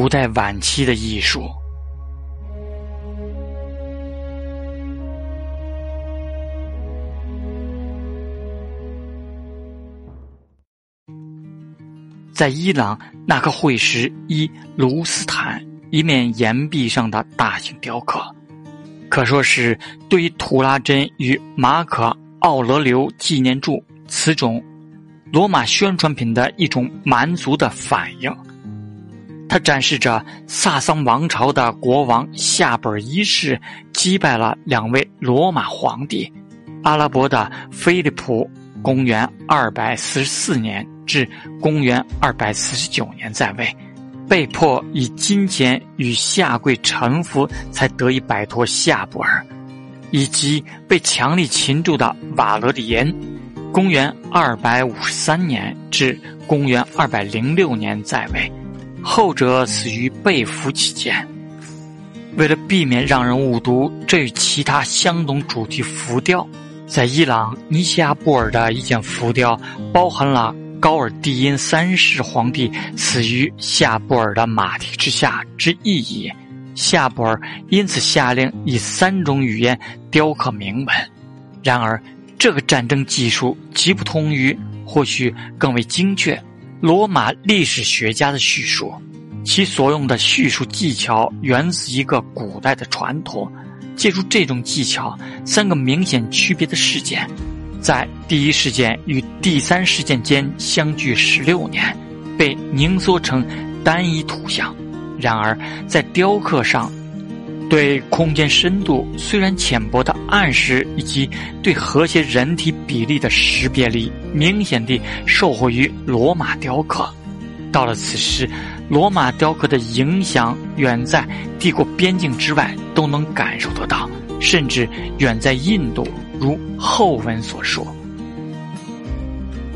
古代晚期的艺术。在伊朗，那颗会石伊卢斯坦一面岩壁上的大型雕刻，可说是对于图拉真与马可奥勒留纪念柱此种罗马宣传品的一种蛮族的反应。它展示着萨桑王朝的国王夏布尔一世击败了两位罗马皇帝，阿拉伯的菲利普（公元244年至公元249年在位），被迫以金钱与下跪臣服才得以摆脱夏布尔，以及被强力擒住的瓦罗里延（公元253年至公元206年在位）。后者死于被俘期间。为了避免让人误读这与其他相同主题浮雕，在伊朗尼西亚布尔的一件浮雕包含了高尔蒂因三世皇帝死于夏布尔的马蹄之下之意义。夏布尔因此下令以三种语言雕刻铭文。然而，这个战争技术极不同于，或许更为精确。罗马历史学家的叙述，其所用的叙述技巧源自一个古代的传统。借助这种技巧，三个明显区别的事件，在第一事件与第三事件间相距十六年，被凝缩成单一图像。然而，在雕刻上。对空间深度虽然浅薄的暗示，以及对和谐人体比例的识别力，明显地受惠于罗马雕刻。到了此时，罗马雕刻的影响远在帝国边境之外都能感受得到，甚至远在印度。如后文所说，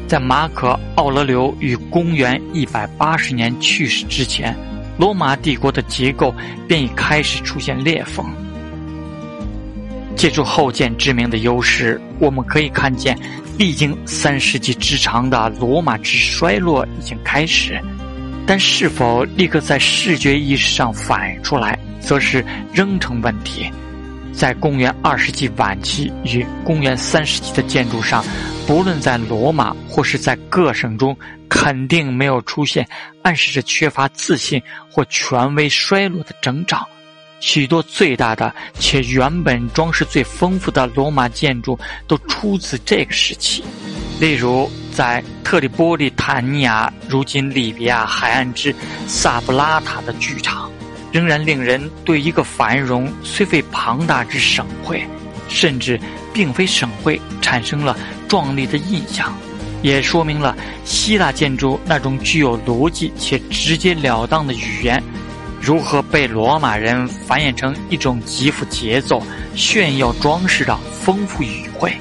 在马可·奥勒留于公元一百八十年去世之前。罗马帝国的结构便已开始出现裂缝。借助后见之明的优势，我们可以看见，历经三世纪之长的罗马之衰落已经开始，但是否立刻在视觉意识上反映出来，则是仍成问题。在公元二世纪晚期与公元三世纪的建筑上，不论在罗马或是在各省中，肯定没有出现暗示着缺乏自信或权威衰落的征兆。许多最大的且原本装饰最丰富的罗马建筑都出自这个时期，例如在特里波利坦尼亚（如今利比亚海岸之萨布拉塔）的剧场。仍然令人对一个繁荣虽非庞大之省会，甚至并非省会，产生了壮丽的印象，也说明了希腊建筑那种具有逻辑且直截了当的语言，如何被罗马人繁衍成一种极富节奏、炫耀装饰的丰富语汇。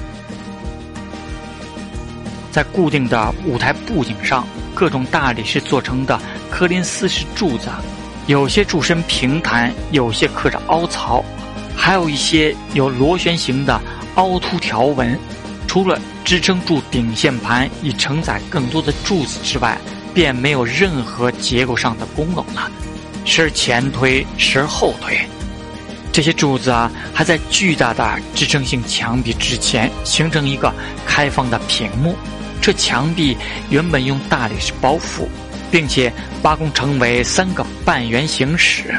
在固定的舞台布景上，各种大理石做成的科林斯式柱子。有些柱身平坦，有些刻着凹槽，还有一些有螺旋形的凹凸条纹。除了支撑住顶线盘以承载更多的柱子之外，便没有任何结构上的功能了，时而前推，时而后推。这些柱子啊，还在巨大的支撑性墙壁之前形成一个开放的屏幕，这墙壁原本用大理石包覆。并且八工成为三个半圆形室，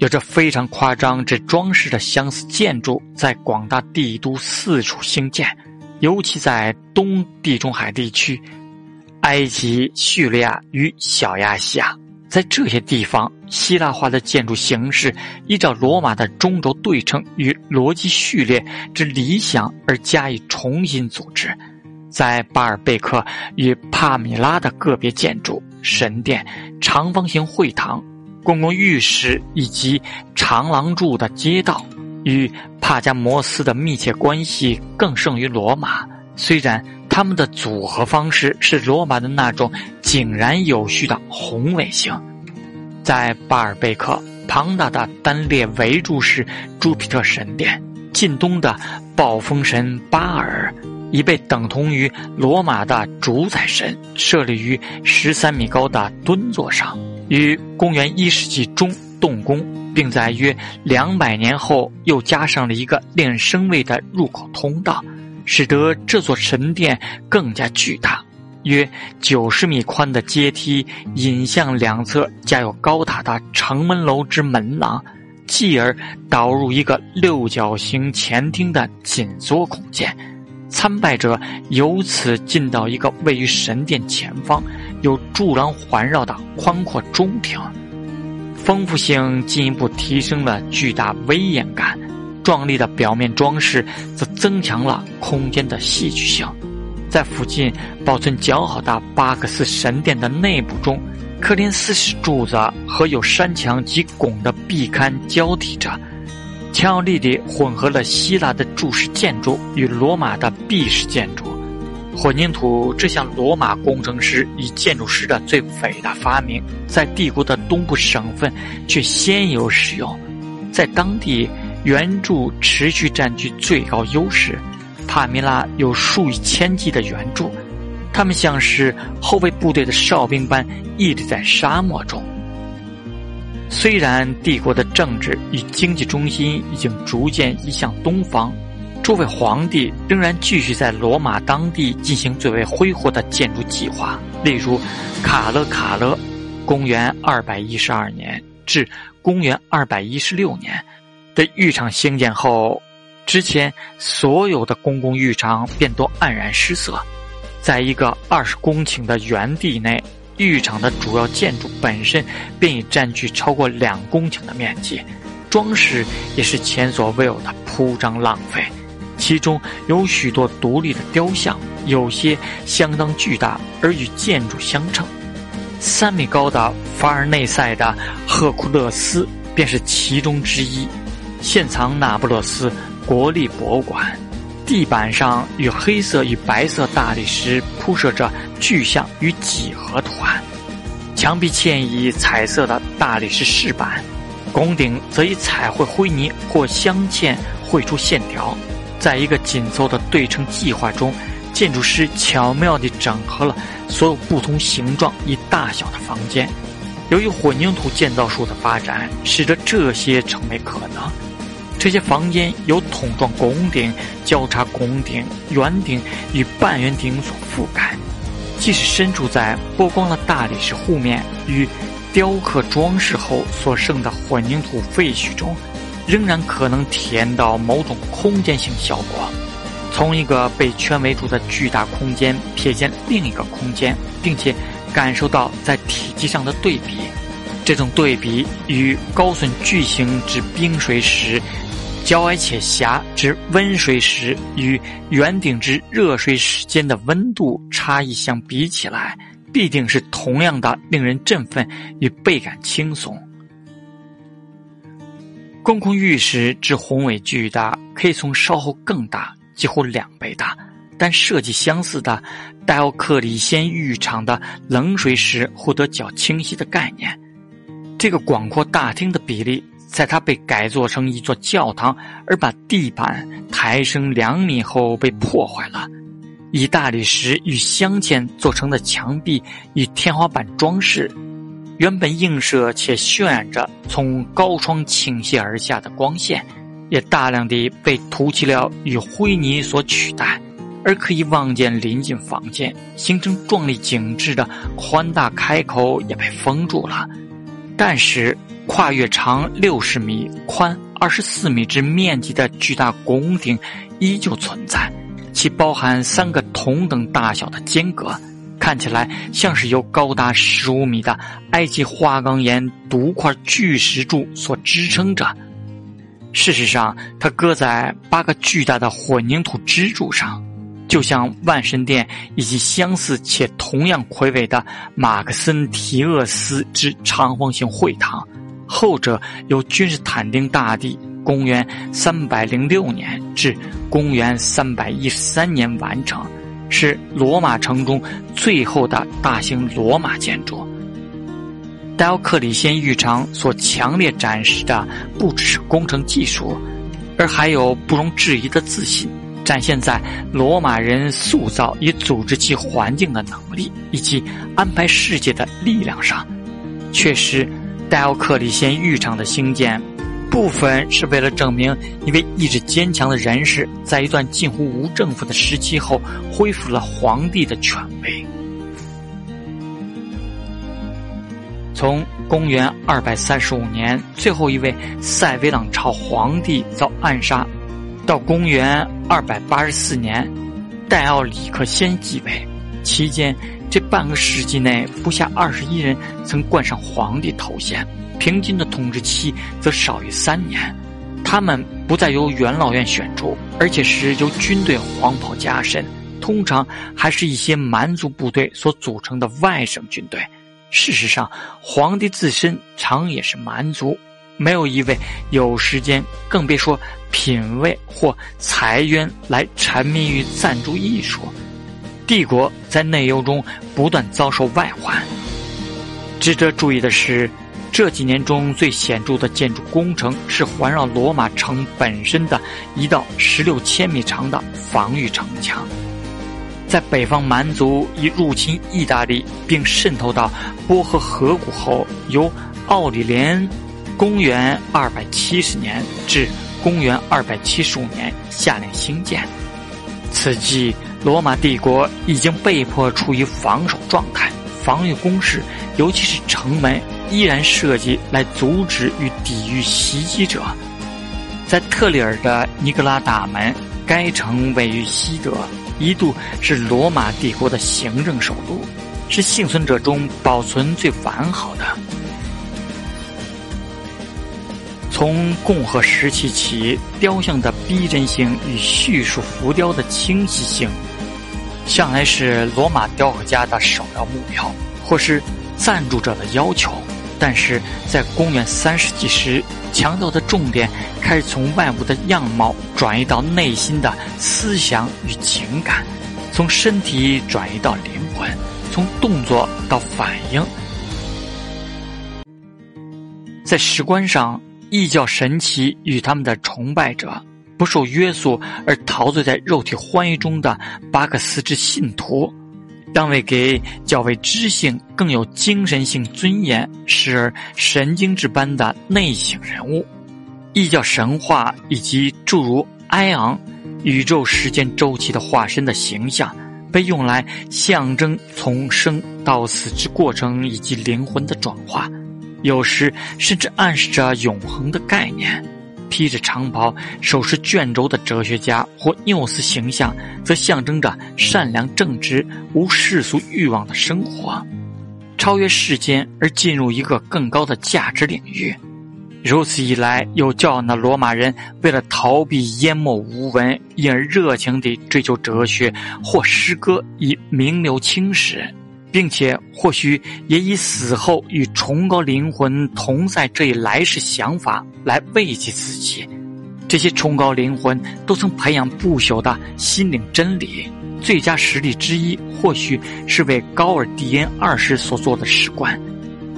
有着非常夸张之装饰的相似建筑，在广大帝都四处兴建，尤其在东地中海地区、埃及、叙利亚与小亚细亚，在这些地方，希腊化的建筑形式依照罗马的中轴对称与逻辑序列之理想而加以重新组织。在巴尔贝克与帕米拉的个别建筑、神殿、长方形会堂、公共浴室以及长廊柱的街道，与帕加摩斯的密切关系更胜于罗马。虽然他们的组合方式是罗马的那种井然有序的宏伟性，在巴尔贝克，庞大的单列围柱式朱庇特神殿，近东的暴风神巴尔。已被等同于罗马的主宰神，设立于十三米高的墩座上，于公元一世纪中动工，并在约两百年后又加上了一个令人生畏的入口通道，使得这座神殿更加巨大。约九十米宽的阶梯引向两侧加有高塔的城门楼之门廊，继而导入一个六角形前厅的紧缩空间。参拜者由此进到一个位于神殿前方、有柱廊环绕的宽阔中庭，丰富性进一步提升了巨大威严感，壮丽的表面装饰则增强了空间的戏剧性。在附近保存较好的巴克斯神殿的内部中，科林斯式柱子和有山墙及拱的壁龛交替着。强力地混合了希腊的柱式建筑与罗马的壁式建筑，混凝土这项罗马工程师与建筑师的最伟大发明，在帝国的东部省份却鲜有使用，在当地圆柱持续占据最高优势。帕米拉有数以千计的圆柱，他们像是后备部队的哨兵般屹立在沙漠中。虽然帝国的政治与经济中心已经逐渐移向东方，诸位皇帝仍然继续在罗马当地进行最为恢宏的建筑计划。例如，卡勒卡勒，公元二百一十二年至公元二百一十六年的浴场兴建后，之前所有的公共浴场便都黯然失色，在一个二十公顷的园地内。浴场的主要建筑本身便已占据超过两公顷的面积，装饰也是前所未有的铺张浪费。其中有许多独立的雕像，有些相当巨大而与建筑相称。三米高的法尔内塞的赫库勒斯便是其中之一，现藏那不勒斯国立博物馆。地板上与黑色与白色大理石铺设着巨象与几何图案，墙壁嵌以彩色的大理石饰板，拱顶则以彩绘灰泥或镶嵌绘出线条。在一个紧凑的对称计划中，建筑师巧妙地整合了所有不同形状与大小的房间。由于混凝土建造术的发展，使得这些成为可能。这些房间由筒状拱顶、交叉拱顶、圆顶与半圆顶所覆盖，即使身处在剥光了大理石护面与雕刻装饰后所剩的混凝土废墟中，仍然可能体验到某种空间性效果。从一个被圈围住的巨大空间瞥见另一个空间，并且感受到在体积上的对比，这种对比与高耸巨型之冰水石。较矮且狭之温水石与圆顶之热水石间的温度差异相比起来，必定是同样的令人振奋与倍感轻松。公共浴室之宏伟巨大，可以从稍后更大，几乎两倍大，但设计相似的戴奥克里先浴场的冷水石获得较清晰的概念。这个广阔大厅的比例。在它被改做成一座教堂，而把地板抬升两米后被破坏了。以大理石与镶嵌做成的墙壁与天花板装饰，原本映射且渲染着从高窗倾泻而下的光线，也大量地被涂漆料与灰泥所取代，而可以望见临近房间，形成壮丽景致的宽大开口也被封住了。但是。跨越长六十米、宽二十四米之面积的巨大拱顶依旧存在，其包含三个同等大小的间隔，看起来像是由高达十五米的埃及花岗岩独块巨石柱所支撑着。事实上，它搁在八个巨大的混凝土支柱上，就像万神殿以及相似且同样魁伟的马克森提厄斯之长方形会堂。后者由君士坦丁大帝公元三百零六年至公元三百一十三年完成，是罗马城中最后的大型罗马建筑。戴奥克里先浴场所强烈展示的不只是工程技术，而还有不容置疑的自信。展现在罗马人塑造与组织其环境的能力，以及安排世界的力量上。确实，戴奥克里先浴场的兴建，部分是为了证明一位意志坚强的人士，在一段近乎无政府的时期后，恢复了皇帝的权威。从公元二百三十五年，最后一位塞维朗朝皇帝遭暗杀，到公元二百八十四年，戴奥里克先继位，期间这半个世纪内不下二十一人曾冠上皇帝头衔，平均的统治期则少于三年。他们不再由元老院选出，而且是由军队黄袍加身，通常还是一些蛮族部队所组成的外省军队。事实上，皇帝自身常也是蛮族，没有一位有时间，更别说品味或财源来沉迷于赞助艺术。帝国在内忧中不断遭受外患。值得注意的是，这几年中最显著的建筑工程是环绕罗马城本身的一道十六千米长的防御城墙。在北方蛮族一入侵意大利并渗透到波河河谷后，由奥里连（公元二百七十年至公元二百七十五年）下令兴建。此际，罗马帝国已经被迫处于防守状态，防御工事，尤其是城门，依然设计来阻止与抵御袭击者。在特里尔的尼格拉大门，该城位于西德。一度是罗马帝国的行政首都，是幸存者中保存最完好的。从共和时期起，雕像的逼真性与叙述浮雕的清晰性，向来是罗马雕刻家的首要目标，或是赞助者的要求。但是在公元三世纪时，强调的重点开始从外部的样貌转移到内心的思想与情感，从身体转移到灵魂，从动作到反应。在石棺上，异教神奇与他们的崇拜者不受约束而陶醉在肉体欢愉中的巴克斯之信徒。当为给较为知性、更有精神性尊严、时而神经质般的内省人物，异教神话以及诸如埃昂、宇宙时间周期的化身的形象，被用来象征从生到死之过程以及灵魂的转化，有时甚至暗示着永恒的概念。披着长袍、手持卷轴的哲学家或缪斯形象，则象征着善良正直、无世俗欲望的生活，超越世间而进入一个更高的价值领域。如此一来，有教养的罗马人为了逃避淹没无闻，因而热情地追求哲学或诗歌，以名留青史。并且或许也以死后与崇高灵魂同在这一来世想法来慰藉自己。这些崇高灵魂都曾培养不朽的心灵真理。最佳实例之一，或许是为高尔迪恩二世所做的史官。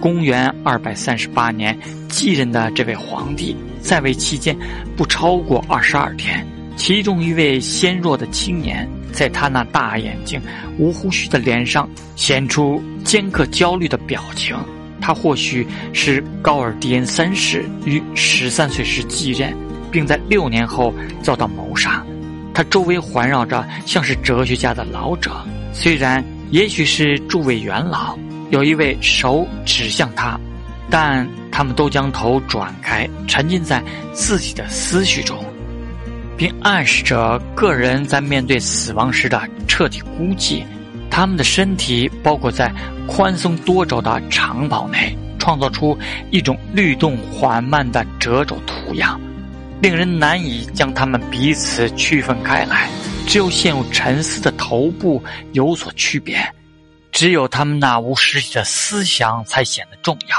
公元二百三十八年继任的这位皇帝在位期间不超过二十二天。其中一位纤弱的青年，在他那大眼睛、无胡须的脸上显出尖刻焦虑的表情。他或许是高尔迪恩三世于十三岁时继任，并在六年后遭到谋杀。他周围环绕着像是哲学家的老者，虽然也许是诸位元老，有一位手指向他，但他们都将头转开，沉浸在自己的思绪中。并暗示着个人在面对死亡时的彻底孤寂。他们的身体包裹在宽松多轴的长袍内，创造出一种律动缓慢的褶皱图样，令人难以将他们彼此区分开来。只有陷入沉思的头部有所区别，只有他们那无实体的思想才显得重要。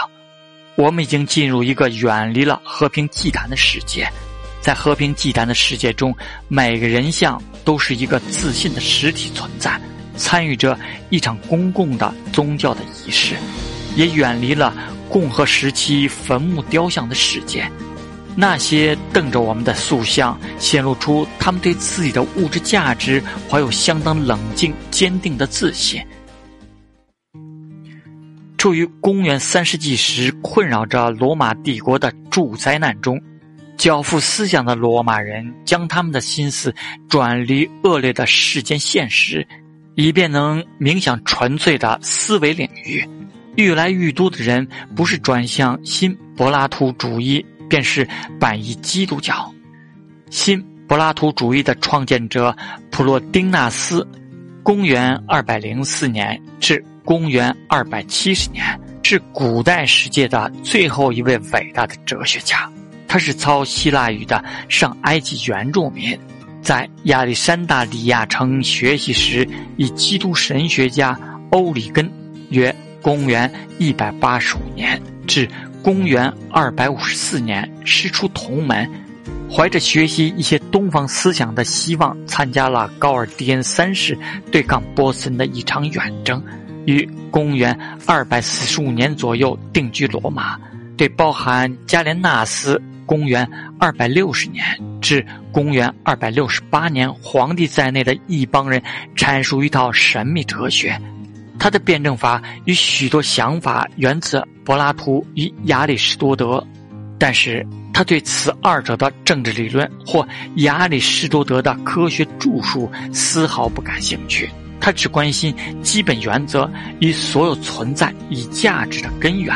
我们已经进入一个远离了和平祭坛的世界。在和平祭坛的世界中，每个人像都是一个自信的实体存在，参与着一场公共的宗教的仪式，也远离了共和时期坟墓雕像的世界。那些瞪着我们的塑像，显露出他们对自己的物质价值怀有相当冷静、坚定的自信。处于公元三世纪时困扰着罗马帝国的助灾难中，交付思想的罗马人将他们的心思转离恶劣的世间现实，以便能冥想纯粹的思维领域。愈来愈多的人不是转向新柏拉图主义。便是反依基督教，新柏拉图主义的创建者普洛丁纳斯，公元二百零四年至公元二百七十年，是古代世界的最后一位伟大的哲学家。他是操希腊语的上埃及原住民，在亚历山大里亚城学习时，以基督神学家欧里根（约公元一百八十五年至）公元二百五十四年，师出同门，怀着学习一些东方思想的希望，参加了高尔迪恩三世对抗波斯人的一场远征，于公元二百四十五年左右定居罗马，对包含加连纳斯（公元二百六十年至公元二百六十八年）皇帝在内的一帮人阐述一套神秘哲学。他的辩证法与许多想法源自柏拉图与亚里士多德，但是他对此二者的政治理论或亚里士多德的科学著述丝毫不感兴趣。他只关心基本原则与所有存在与价值的根源，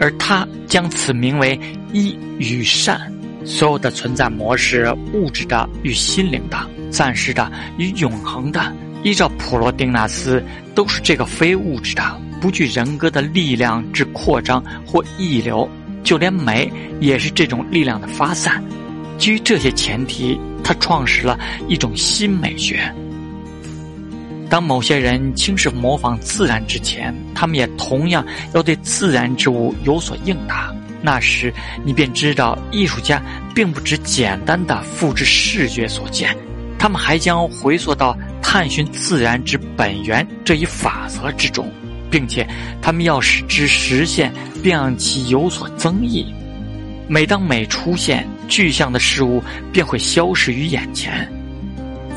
而他将此名为一与善。所有的存在模式，物质的与心灵的，暂时的与永恒的。依照普罗丁纳斯，都是这个非物质的、不具人格的力量之扩张或溢流，就连美也是这种力量的发散。基于这些前提，他创始了一种新美学。当某些人轻视模仿自然之前，他们也同样要对自然之物有所应答。那时，你便知道，艺术家并不只简单的复制视觉所见，他们还将回溯到。探寻自然之本源这一法则之中，并且他们要使之实现，并让其有所增益。每当美出现，具象的事物便会消失于眼前。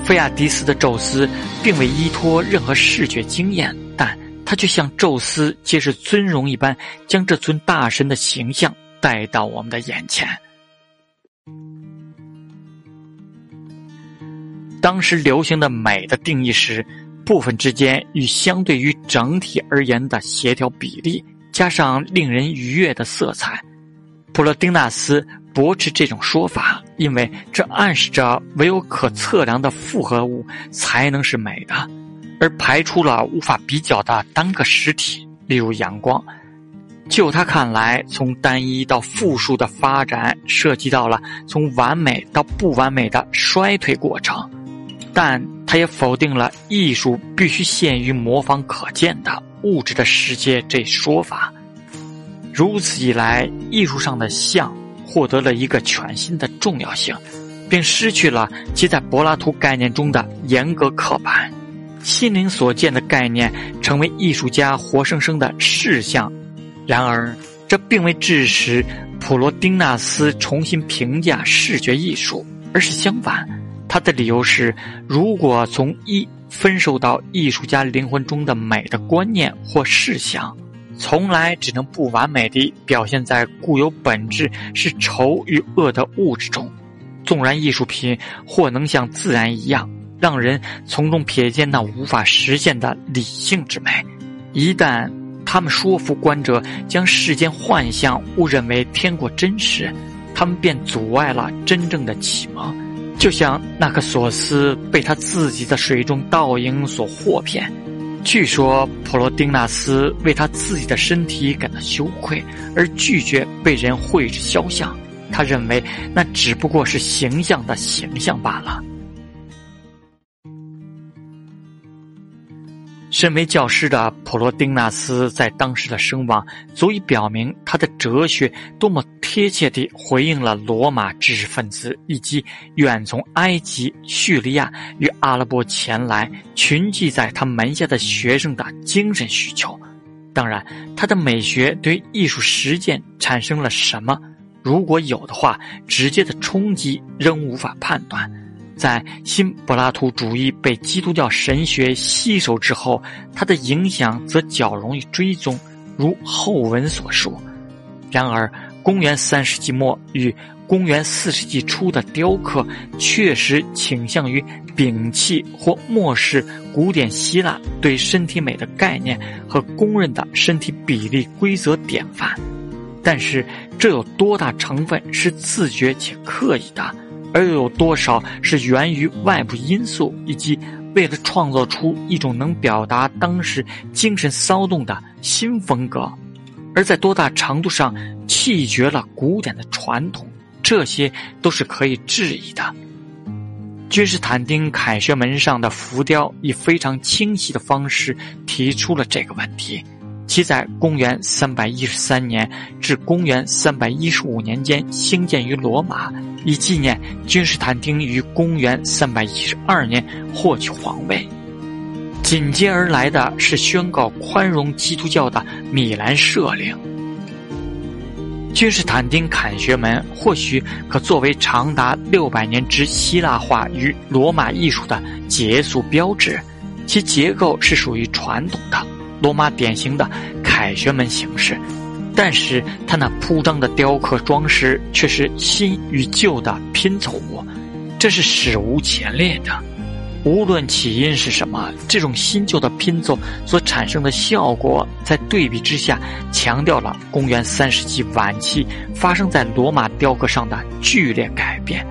菲亚迪斯的宙斯并未依托任何视觉经验，但他却像宙斯皆是尊荣一般，将这尊大神的形象带到我们的眼前。当时流行的美的定义是，部分之间与相对于整体而言的协调比例，加上令人愉悦的色彩。普罗丁纳斯驳斥这种说法，因为这暗示着唯有可测量的复合物才能是美的，而排除了无法比较的单个实体，例如阳光。就他看来，从单一到复数的发展，涉及到了从完美到不完美的衰退过程。但他也否定了艺术必须限于模仿可见的物质的世界这说法。如此一来，艺术上的像获得了一个全新的重要性，并失去了其在柏拉图概念中的严格刻板。心灵所见的概念成为艺术家活生生的事像。然而，这并未致使普罗丁纳斯重新评价视觉艺术，而是相反。他的理由是：如果从一分受到艺术家灵魂中的美的观念或事项，从来只能不完美地表现在固有本质是丑与恶的物质中。纵然艺术品或能像自然一样，让人从中瞥见那无法实现的理性之美，一旦他们说服观者将世间幻象误认为天国真实，他们便阻碍了真正的启蒙。就像那颗索斯被他自己的水中倒影所惑骗，据说普罗丁纳斯为他自己的身体感到羞愧，而拒绝被人绘制肖像。他认为那只不过是形象的形象罢了。身为教师的普罗丁纳斯在当时的声望，足以表明他的哲学多么贴切地回应了罗马知识分子以及远从埃及、叙利亚与阿拉伯前来群聚在他门下的学生的精神需求。当然，他的美学对艺术实践产生了什么，如果有的话，直接的冲击仍无法判断。在新柏拉图主义被基督教神学吸收之后，它的影响则较容易追踪，如后文所述。然而，公元三世纪末与公元四世纪初的雕刻确实倾向于摒弃或漠视古典希腊对身体美的概念和公认的身体比例规则典范。但是，这有多大成分是自觉且刻意的？而又有多少是源于外部因素，以及为了创造出一种能表达当时精神骚动的新风格，而在多大程度上弃绝了古典的传统？这些都是可以质疑的。君士坦丁凯旋门上的浮雕以非常清晰的方式提出了这个问题。其在公元三百一十三年至公元三百一十五年间兴建于罗马，以纪念君士坦丁于公元三百一十二年获取皇位。紧接而来的是宣告宽容基督教的米兰赦令。君士坦丁凯旋门或许可作为长达六百年之希腊化与罗马艺术的结束标志，其结构是属于传统的。罗马典型的凯旋门形式，但是它那铺张的雕刻装饰却是新与旧的拼凑，这是史无前例的。无论起因是什么，这种新旧的拼凑所产生的效果，在对比之下，强调了公元三世纪晚期发生在罗马雕刻上的剧烈改变。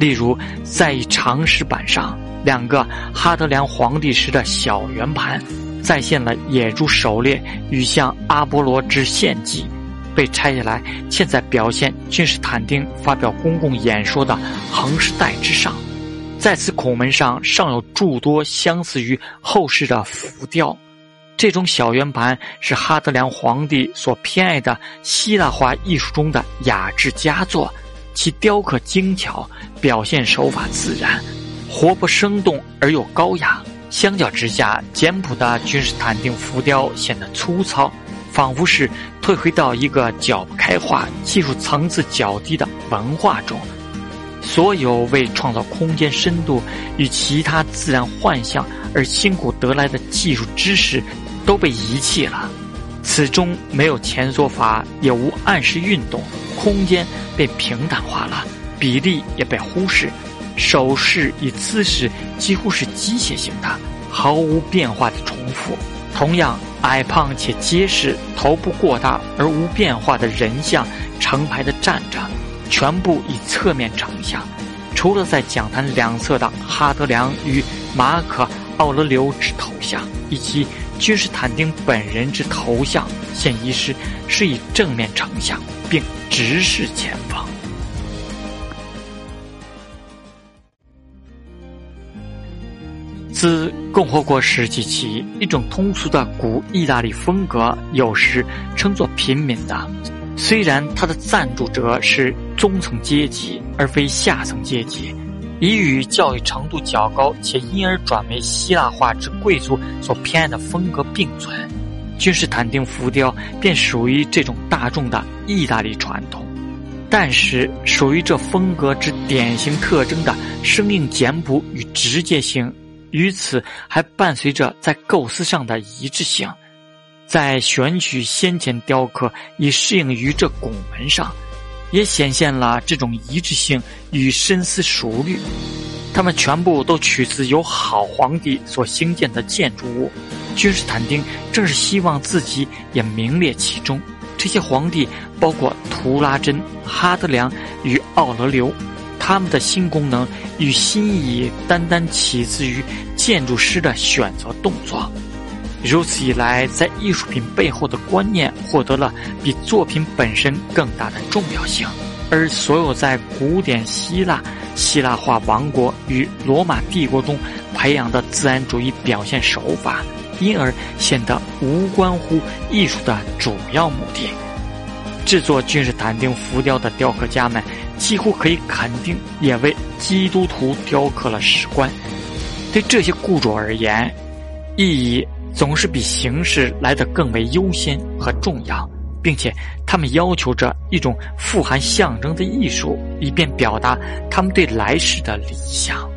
例如，在长石板上，两个哈德良皇帝时的小圆盘。再现了野猪狩猎与向阿波罗之献祭，被拆下来嵌在表现君士坦丁发表公共演说的横石带之上。在此孔门上尚有诸多相似于后世的浮雕。这种小圆盘是哈德良皇帝所偏爱的希腊化艺术中的雅致佳作，其雕刻精巧，表现手法自然，活泼生动而又高雅。相较之下，简朴的君士坦丁浮雕显得粗糙，仿佛是退回到一个较不开化、技术层次较低的文化中。所有为创造空间深度与其他自然幻象而辛苦得来的技术知识，都被遗弃了。此中没有前缩法，也无暗示运动，空间被平坦化了，比例也被忽视。手势与姿势几乎是机械性的，毫无变化的重复。同样，矮胖且结实、头部过大而无变化的人像成排的站着，全部以侧面成像。除了在讲坛两侧的哈德良与马可·奥勒留之头像，以及君士坦丁本人之头像，现遗失是以正面成像，并直视前方。自共和国时期起，一种通俗的古意大利风格，有时称作平民的。虽然它的赞助者是中层阶级，而非下层阶级，已与教育程度较高且因而转为希腊化之贵族所偏爱的风格并存，君士坦丁浮雕便属于这种大众的意大利传统。但是，属于这风格之典型特征的生硬简朴与直接性。与此还伴随着在构思上的一致性，在选取先前雕刻以适应于这拱门上，也显现了这种一致性与深思熟虑。他们全部都取自由好皇帝所兴建的建筑物，君士坦丁正是希望自己也名列其中。这些皇帝包括图拉真、哈德良与奥勒留。他们的新功能与新意义，单单起自于建筑师的选择动作。如此一来，在艺术品背后的观念获得了比作品本身更大的重要性，而所有在古典希腊、希腊化王国与罗马帝国中培养的自然主义表现手法，因而显得无关乎艺术的主要目的。制作君士坦丁浮雕的雕刻家们。几乎可以肯定，也为基督徒雕刻了石棺。对这些雇主而言，意义总是比形式来得更为优先和重要，并且他们要求着一种富含象征的艺术，以便表达他们对来世的理想。